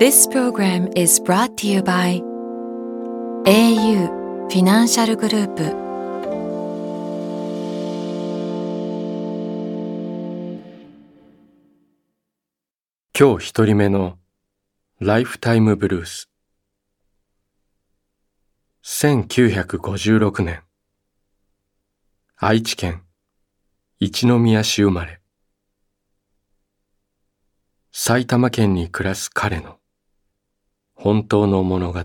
This program is brought to you by au フィナンシャルグループ今日一人目のライフタイムブルース1956年。愛知県一宮市生まれ。埼玉県に暮らす彼の本当の物語。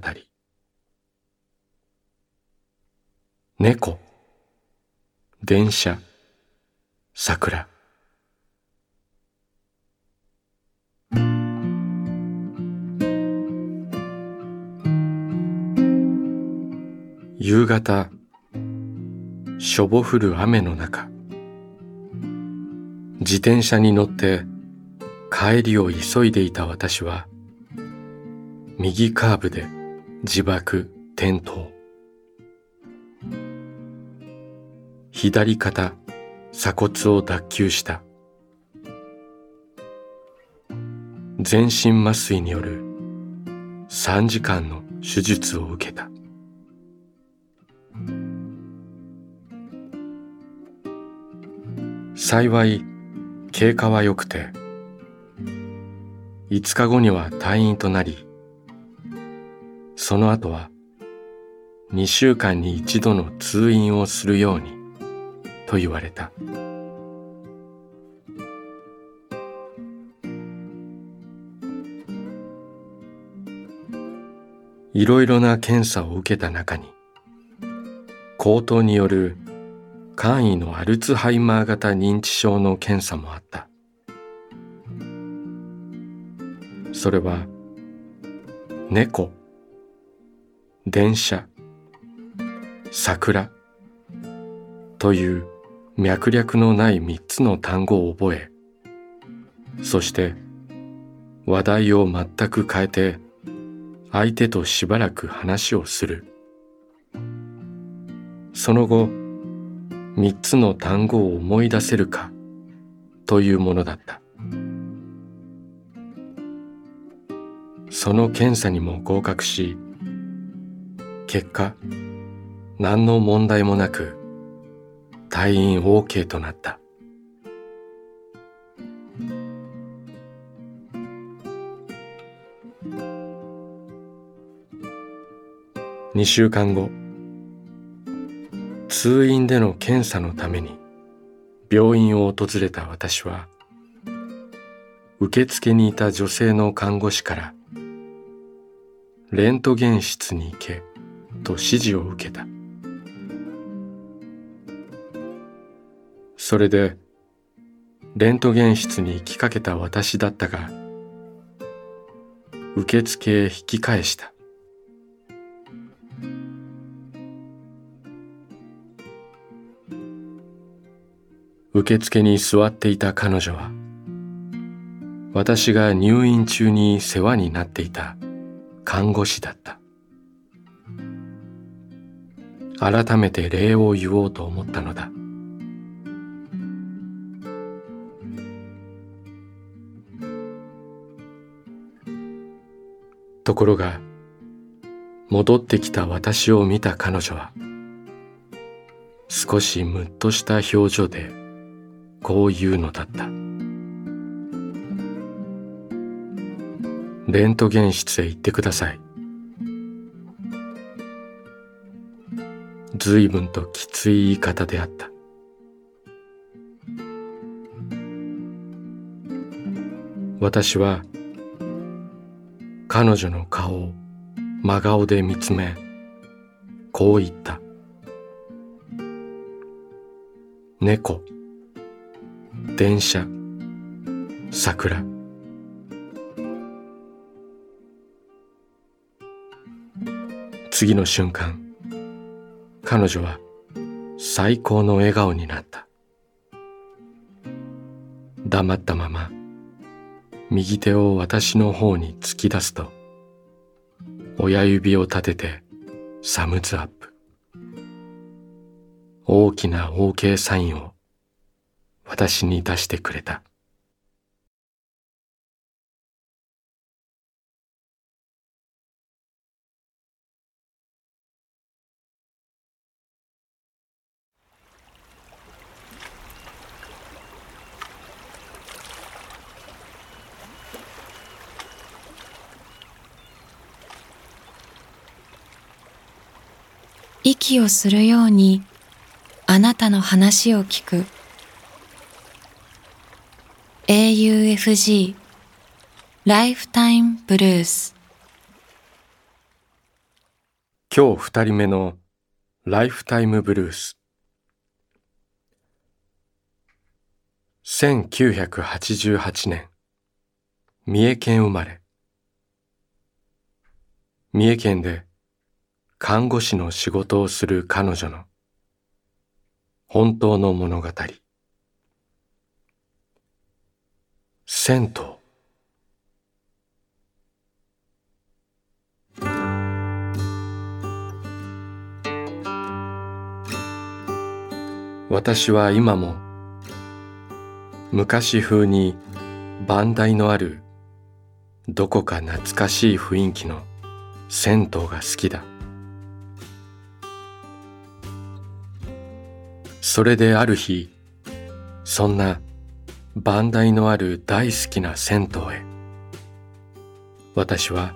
猫。電車。桜。夕方。しょぼ降る雨の中。自転車に乗って。帰りを急いでいた私は。右カーブで自爆転倒。左肩鎖骨を脱臼した。全身麻酔による3時間の手術を受けた。幸い経過は良くて5日後には退院となりその後は2週間に一度の通院をするようにと言われた。いろいろな検査を受けた中に口頭による簡易のアルツハイマー型認知症の検査もあった。それは猫。電車桜という脈略のない三つの単語を覚えそして話題を全く変えて相手としばらく話をする。その後三つの単語を思い出せるかというものだった。その検査にも合格し結果何の問題もなく退院 OK となった。2週間後通院での検査のために病院を訪れた私は受付にいた女性の看護師からレントゲン室に行けと指示を受けた。それでレントゲン室に行きかけた私だったが受付へ引き返した。受付に座っていた彼女は私が入院中に世話になっていた看護師だった。改めて礼を言おうと思ったのだ。ところが戻ってきた私を見た彼女は少しムッとした表情でこう言うのだった。レントゲン室へ行ってください。随分ときつい言い方であった。私は彼女の顔を真顔で見つめこう言った。猫電車桜。次の瞬間彼女は最高の笑顔になった。黙ったまま右手を私の方に突き出すと親指を立ててサムズアップ。大きな OK サインを私に出してくれた。息をするようにあなたの話を聞く。AUFG ライフタイムブルース今日二人目のライフタイムブルース1988年。三重県生まれ。三重県で看護師の仕事をする彼女の本当の物語。銭湯。私は今も昔風に番台のあるどこか懐かしい雰囲気の銭湯が好きだ。それである日そんな番台のある大好きな銭湯へ。私は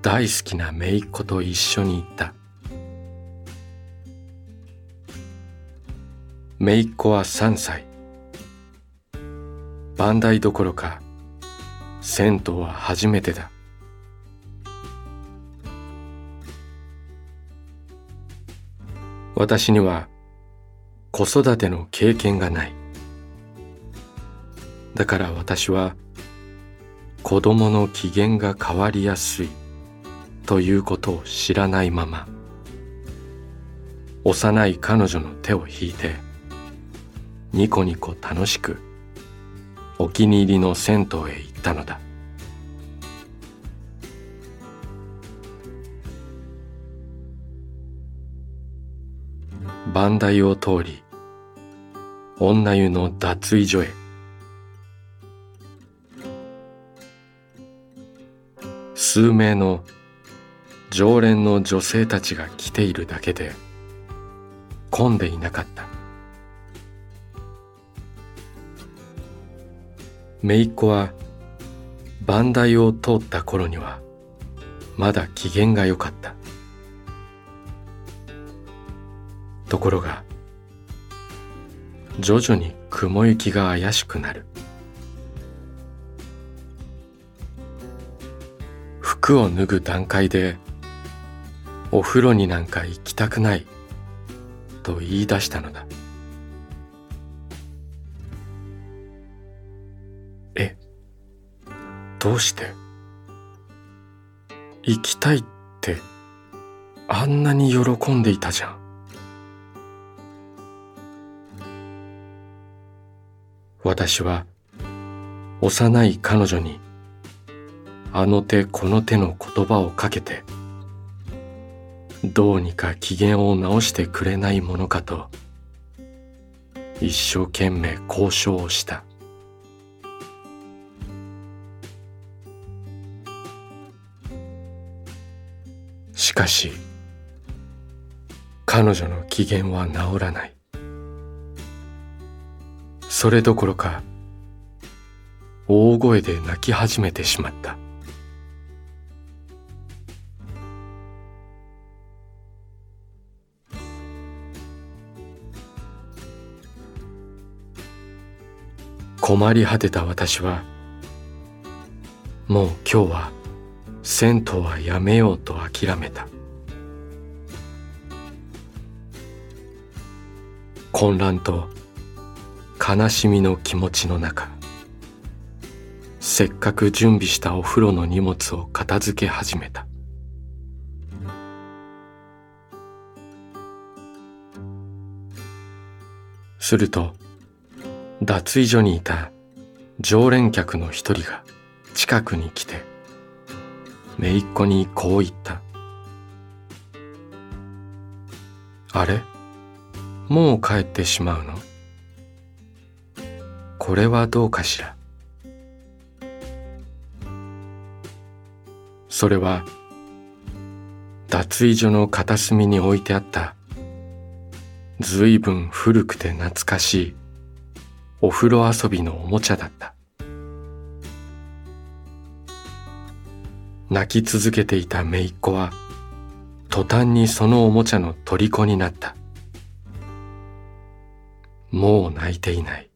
大好きな姪っ子と一緒に行った。姪っ子は3歳。番台どころか銭湯は初めてだ。私には子育ての経験がない。だから私は子供の機嫌が変わりやすいということを知らないまま幼い彼女の手を引いてニコニコ楽しくお気に入りの銭湯へ行ったのだ。番台を通り女湯の脱衣所へ。数名の常連の女性たちが来ているだけで混んでいなかった。姪っ子は番台を通った頃にはまだ機嫌が良かった。ところが徐々に雲行きが怪しくなる。服を脱ぐ段階でお風呂になんか行きたくないと言い出したのだ。えどうして？行きたいってあんなに喜んでいたじゃん。私は幼い彼女にあの手この手の言葉をかけてどうにか機嫌を直してくれないものかと一生懸命交渉をした。しかし彼女の機嫌は治らない。それどころか大声で泣き始めてしまった。困り果てた私はもう今日は銭湯はやめようと諦めた。混乱と悲しみの気持ちの中せっかく準備したお風呂の荷物を片付け始めた。すると脱衣所にいた常連客の一人が近くに来て姪っ子にこう言った「あれ？もう帰ってしまうの?」これはどうかしら」それは脱衣所の片隅に置いてあったずいぶん古くて懐かしいお風呂遊びのおもちゃだった。泣き続けていた姪っ子は途端にそのおもちゃの虜になった。もう泣いていない。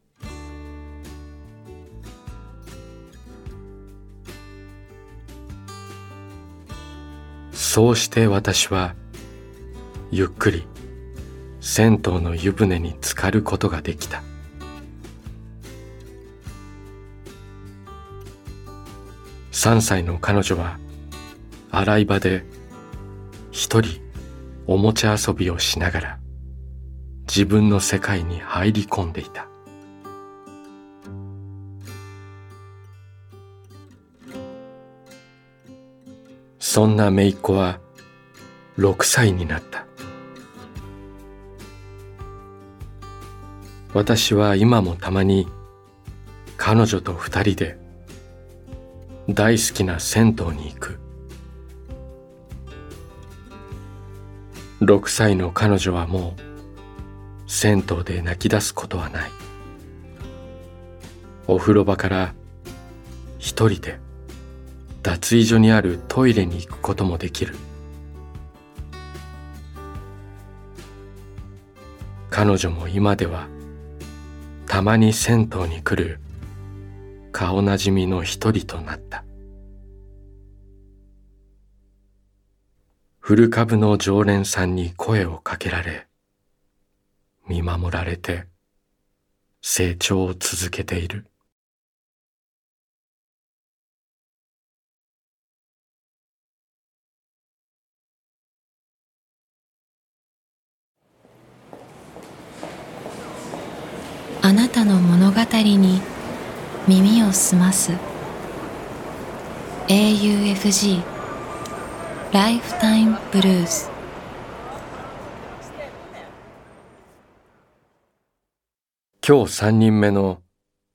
そうして私はゆっくり銭湯の湯船に浸かることができた。3歳の彼女は洗い場で一人おもちゃ遊びをしながら自分の世界に入り込んでいた。そんな姪っ子は6歳になった。私は今もたまに彼女と二人で大好きな銭湯に行く。6歳の彼女はもう銭湯で泣き出すことはない。お風呂場から一人で脱衣所にあるトイレに行くこともできる。彼女も今ではたまに銭湯に来る顔なじみの一人となった。古株の常連さんに声をかけられ見守られて成長を続けている。あなたの物語に耳を澄ます。AUFG ライフタイムブルース今日三人目の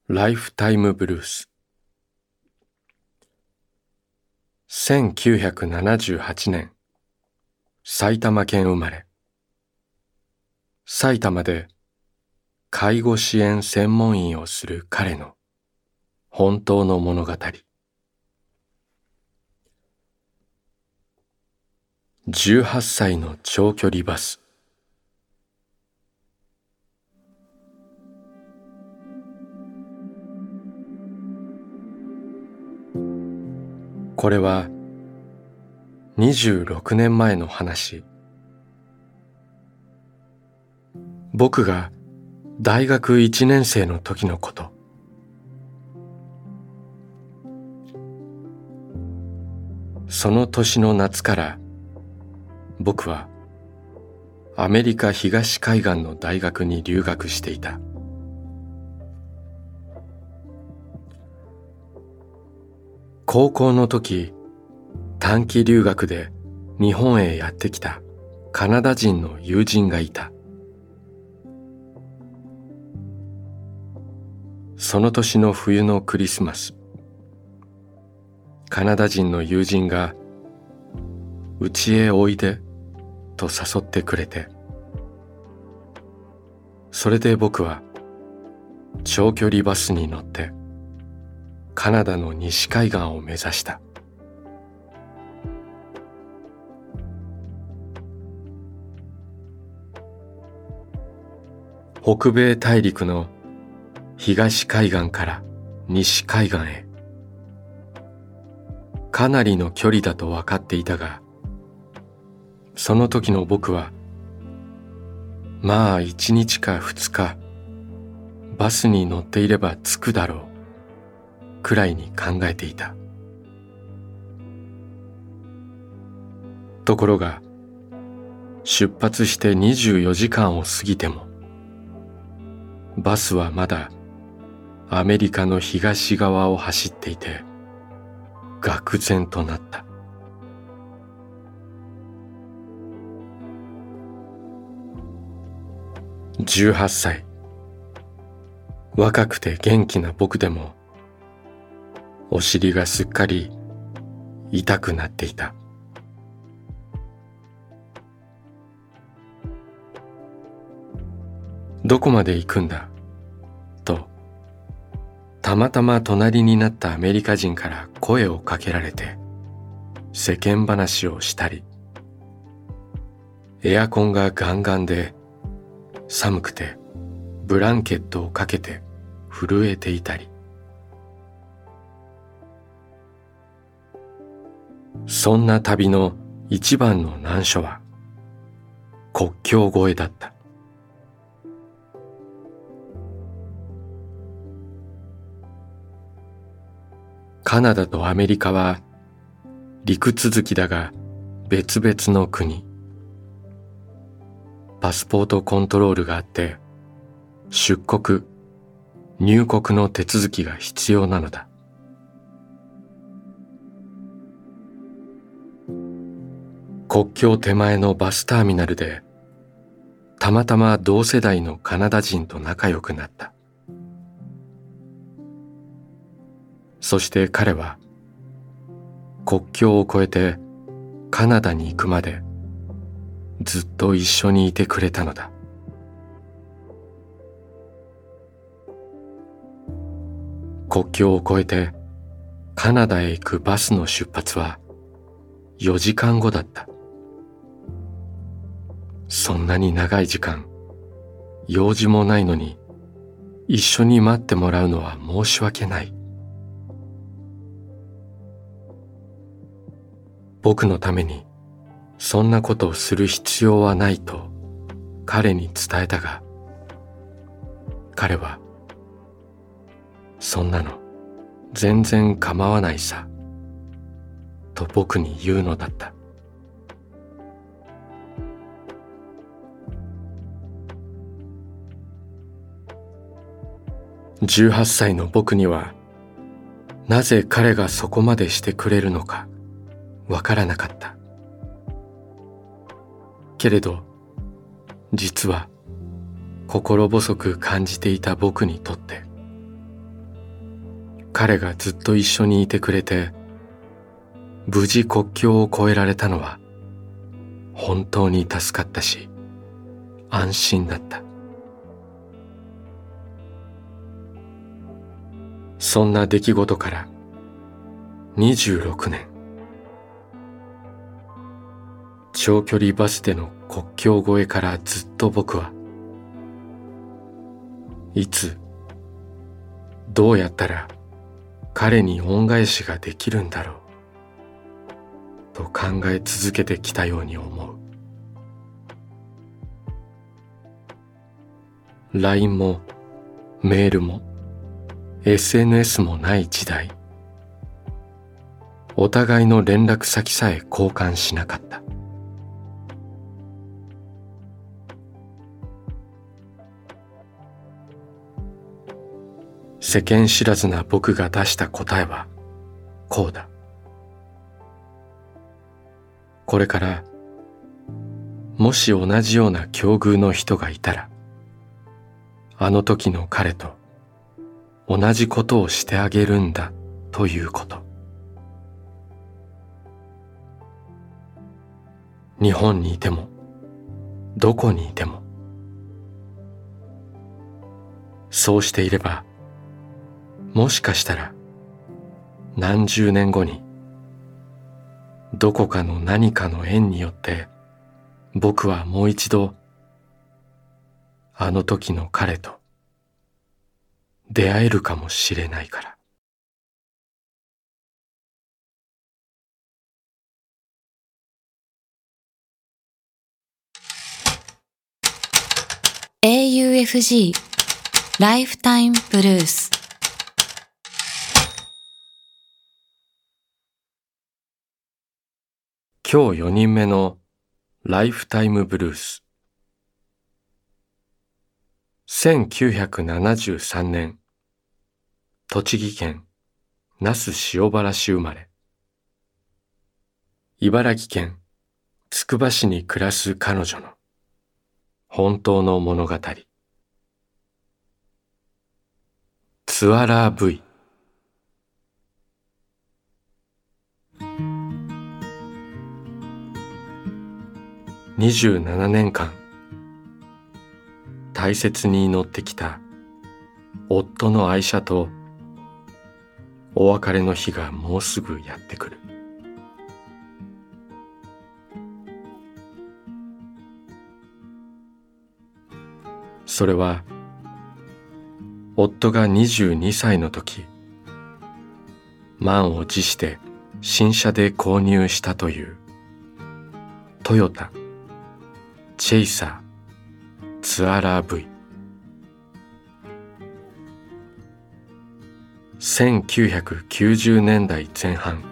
ライフタイムブルース。1978年。埼玉県生まれ。埼玉で介護支援専門員をする彼の本当の物語。18歳の長距離バス。これは26年前の話。僕が大学1年生の時のこと。その年の夏から僕はアメリカ東海岸の大学に留学していた。高校の時短期留学で日本へやってきたカナダ人の友人がいた。その年の冬のクリスマス。カナダ人の友人がうちへおいでと誘ってくれて。それで僕は長距離バスに乗ってカナダの西海岸を目指した。北米大陸の東海岸から西海岸へ。かなりの距離だと分かっていたがその時の僕はまあ一日か二日バスに乗っていれば着くだろうくらいに考えていた。ところが出発して24時間を過ぎてもバスはまだアメリカの東側を走っていて愕然となった。18歳。若くて元気な僕でもお尻がすっかり痛くなっていた。どこまで行くんだ？たまたま隣になったアメリカ人から声をかけられて世間話をしたりエアコンがガンガンで寒くてブランケットをかけて震えていたり。そんな旅の一番の難所は国境越えだった。カナダとアメリカは陸続きだが別々の国。パスポートコントロールがあって出国入国の手続きが必要なのだ。国境手前のバスターミナルでたまたま同世代のカナダ人と仲良くなった。そして彼は国境を越えてカナダに行くまでずっと一緒にいてくれたのだ。国境を越えてカナダへ行くバスの出発は4時間後だった。そんなに長い時間用事もないのに一緒に待ってもらうのは申し訳ない。僕のためにそんなことをする必要はないと彼に伝えたが彼はそんなの全然構わないさと僕に言うのだった。18歳の僕にはなぜ彼がそこまでしてくれるのか。わからなかった。けれど実は心細く感じていた僕にとって彼がずっと一緒にいてくれて無事国境を越えられたのは本当に助かったし安心だった。そんな出来事から26年。長距離バスでの国境越えからずっと僕はいつどうやったら彼に恩返しができるんだろうと考え続けてきたように思う。LINE もメールも SNS もない時代お互いの連絡先さえ交換しなかった。世間知らずな僕が出した答えはこうだ。これからもし同じような境遇の人がいたらあの時の彼と同じことをしてあげるんだということ。日本にいてもどこにいてもそうしていればもしかしたら何十年後にどこかの何かの縁によって僕はもう一度あの時の彼と出会えるかもしれないから。AUFG ライフタイムブルース今日4人目のライフタイムブルース1973年、栃木県那須塩原市生まれ。茨城県つくば市に暮らす彼女の本当の物語。ツアラー V。27年間大切に祈ってきた夫の愛車とお別れの日がもうすぐやってくる。それは夫が22歳の時満を持して新車で購入したというトヨタ。チェイサーツアラー V 1990年代前半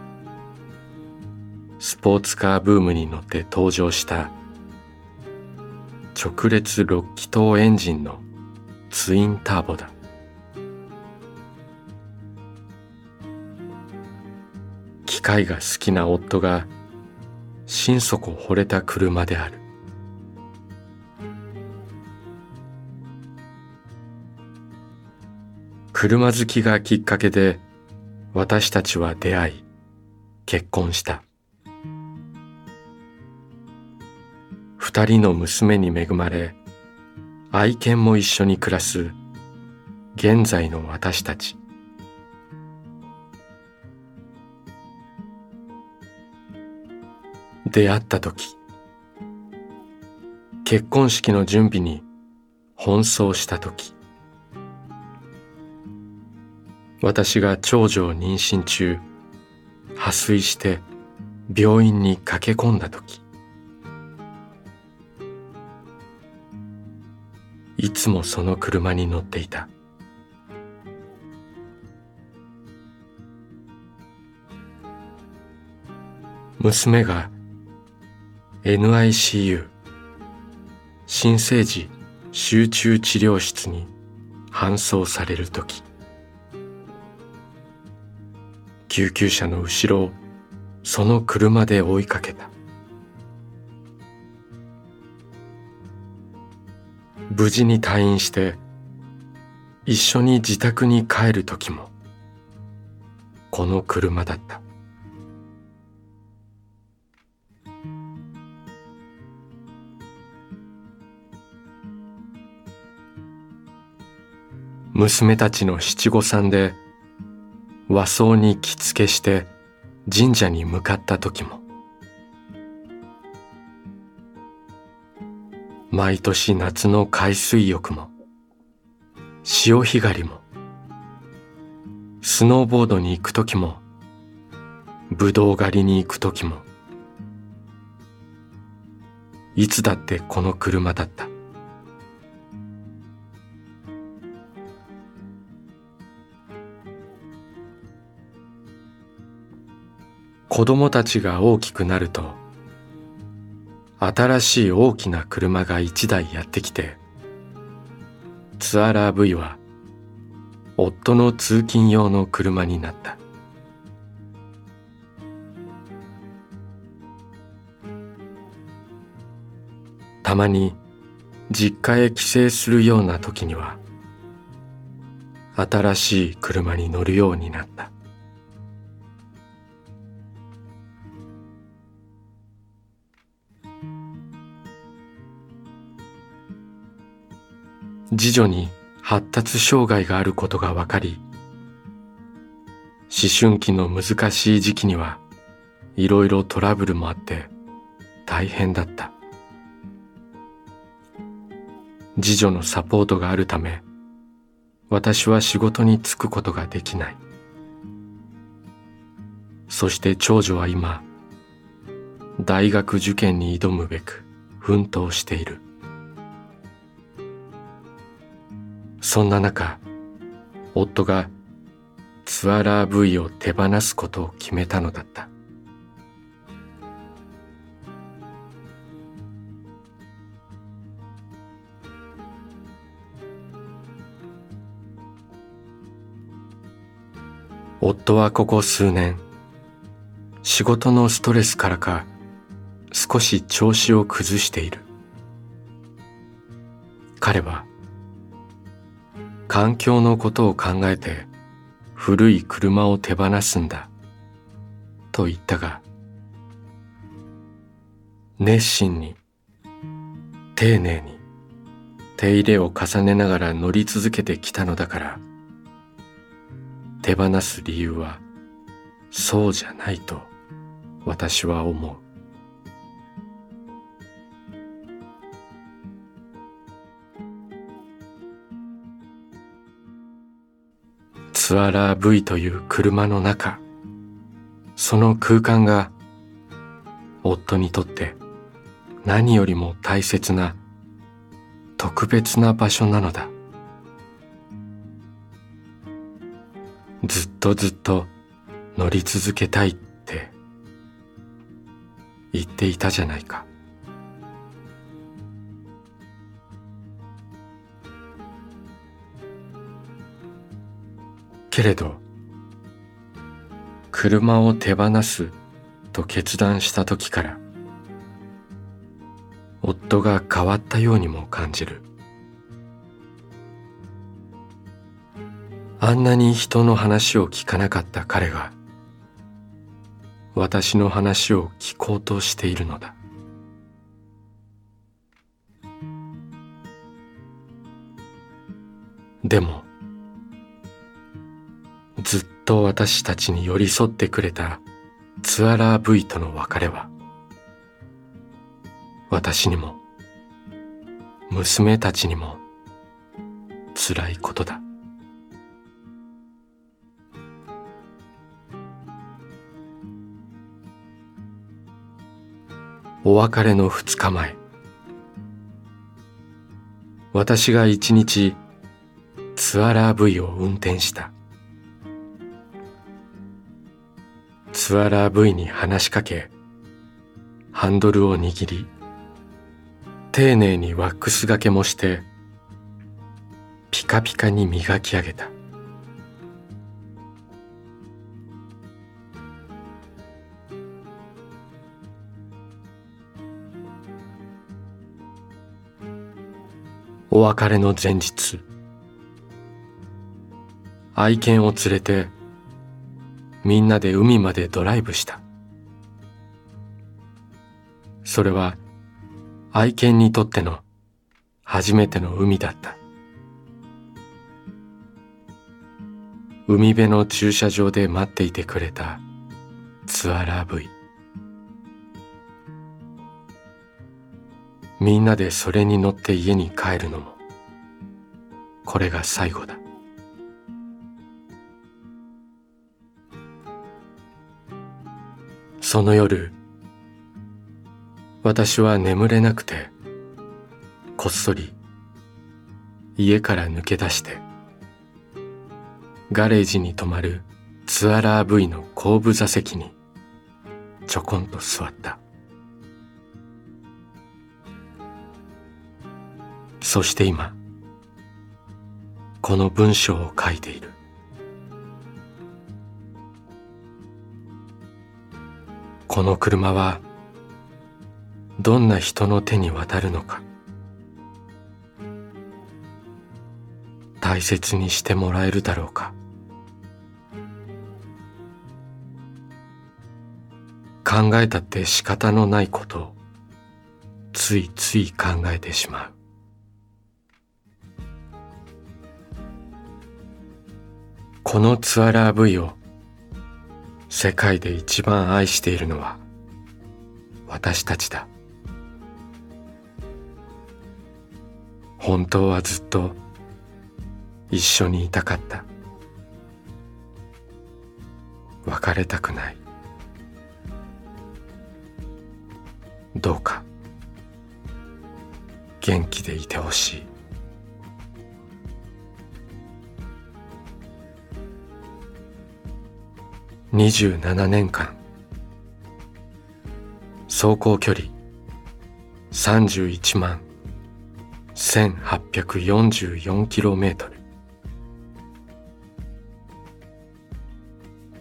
スポーツカーブームに乗って登場した直列6気筒エンジンのツインターボだ。機械が好きな夫が心底惚れた車である。車好きがきっかけで私たちは出会い結婚した。二人の娘に恵まれ愛犬も一緒に暮らす現在の私たち。出会った時結婚式の準備に奔走した時。私が長女を妊娠中破水して病院に駆け込んだ時いつもその車に乗っていた。娘が NICU 新生児集中治療室に搬送される時。救急車の後ろをその車で追いかけた。無事に退院して一緒に自宅に帰る時もこの車だった。娘たちの七五三で和装に着付けして神社に向かった時も。毎年夏の海水浴も。潮干狩りも。スノーボードに行く時も。ぶどう狩りに行く時も。いつだってこの車だった。子供たちが大きくなると新しい大きな車が一台やってきてツアラー V は夫の通勤用の車になった。たまに実家へ帰省するような時には新しい車に乗るようになった。次女に発達障害があることが分かり思春期の難しい時期にはいろいろトラブルもあって大変だった。次女のサポートがあるため私は仕事に就くことができない。そして長女は今大学受験に挑むべく奮闘している。そんな中、夫がツアラー部位を手放すことを決めたのだった。夫はここ数年、仕事のストレスからか少し調子を崩している。彼は環境のことを考えて古い車を手放すんだ。と言ったが熱心に丁寧に手入れを重ねながら乗り続けてきたのだから手放す理由はそうじゃないと私は思う。ツアラー V という車の中。その空間が夫にとって何よりも大切な特別な場所なのだ。ずっとずっと乗り続けたいって言っていたじゃないか。けれど車を手放すと決断した時から夫が変わったようにも感じる。あんなに人の話を聞かなかった彼が私の話を聞こうとしているのだ。でもずっと私たちに寄り添ってくれたツアラー V との別れは私にも娘たちにも辛いことだ。お別れの二日前私が一日ツアラー V を運転した。ツアラー V に話しかけハンドルを握り丁寧にワックスがけもしてピカピカに磨き上げた。お別れの前日愛犬を連れてみんなで海までドライブした。それは愛犬にとっての初めての海だった。海辺の駐車場で待っていてくれたツアラー V みんなでそれに乗って家に帰るのもこれが最後だ。その夜私は眠れなくてこっそり家から抜け出してガレージに止まるツアラー V の後部座席にちょこんと座った。そして今この文章を書いている。この車はどんな人の手に渡るのか。大切にしてもらえるだろうか。考えたって仕方のないことをついつい考えてしまう。このツアラー V を世界で一番愛しているのは私たちだ。本当はずっと一緒にいたかった。別れたくない。どうか元気でいてほしい。27年間走行距離31万 1844km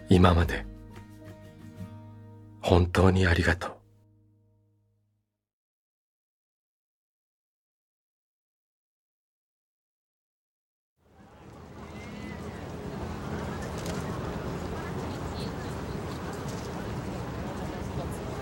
今まで本当にありがとう。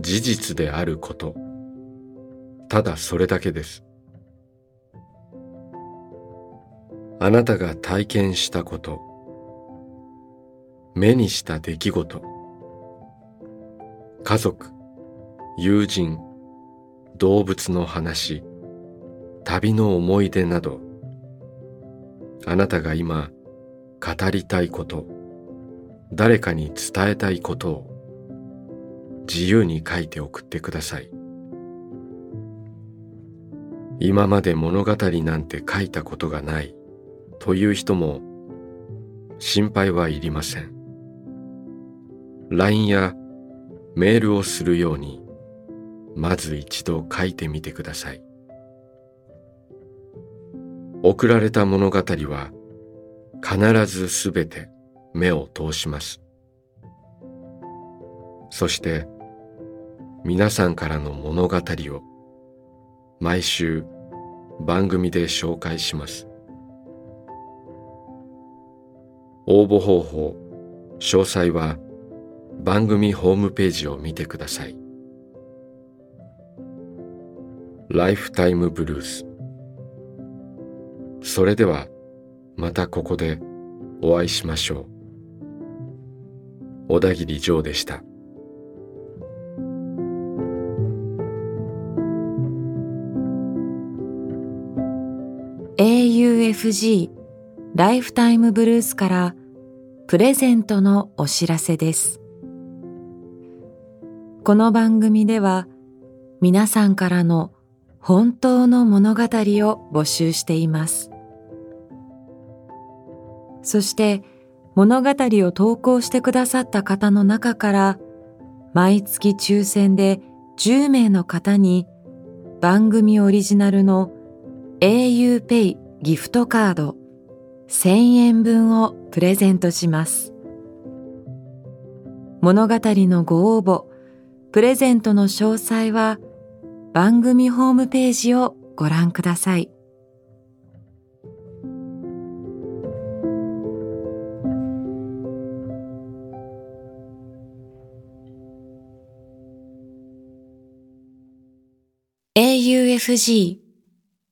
事実であること。ただそれだけです。あなたが体験したこと。目にした出来事。家族友人動物の話旅の思い出など。あなたが今語りたいこと。誰かに伝えたいことを。自由に書いて送ってください。今まで物語なんて書いたことがないという人も心配はいりません。LINE やメールをするようにまず一度書いてみてください。送られた物語は必ずすべて目を通します。そして皆さんからの物語を毎週番組で紹介します。応募方法詳細は番組ホームページを見てください。ライフタイムブルースそれではまたここでお会いしましょう。小田切ジョーでした。AFG ライフタイムブルースからプレゼントのお知らせです。この番組では皆さんからの本当の物語を募集しています。そして物語を投稿してくださった方の中から毎月抽選で10名の方に番組オリジナルの auPay ギフトカード1000円分をプレゼントします。物語のご応募、プレゼントの詳細は番組ホームページをご覧ください。AUFG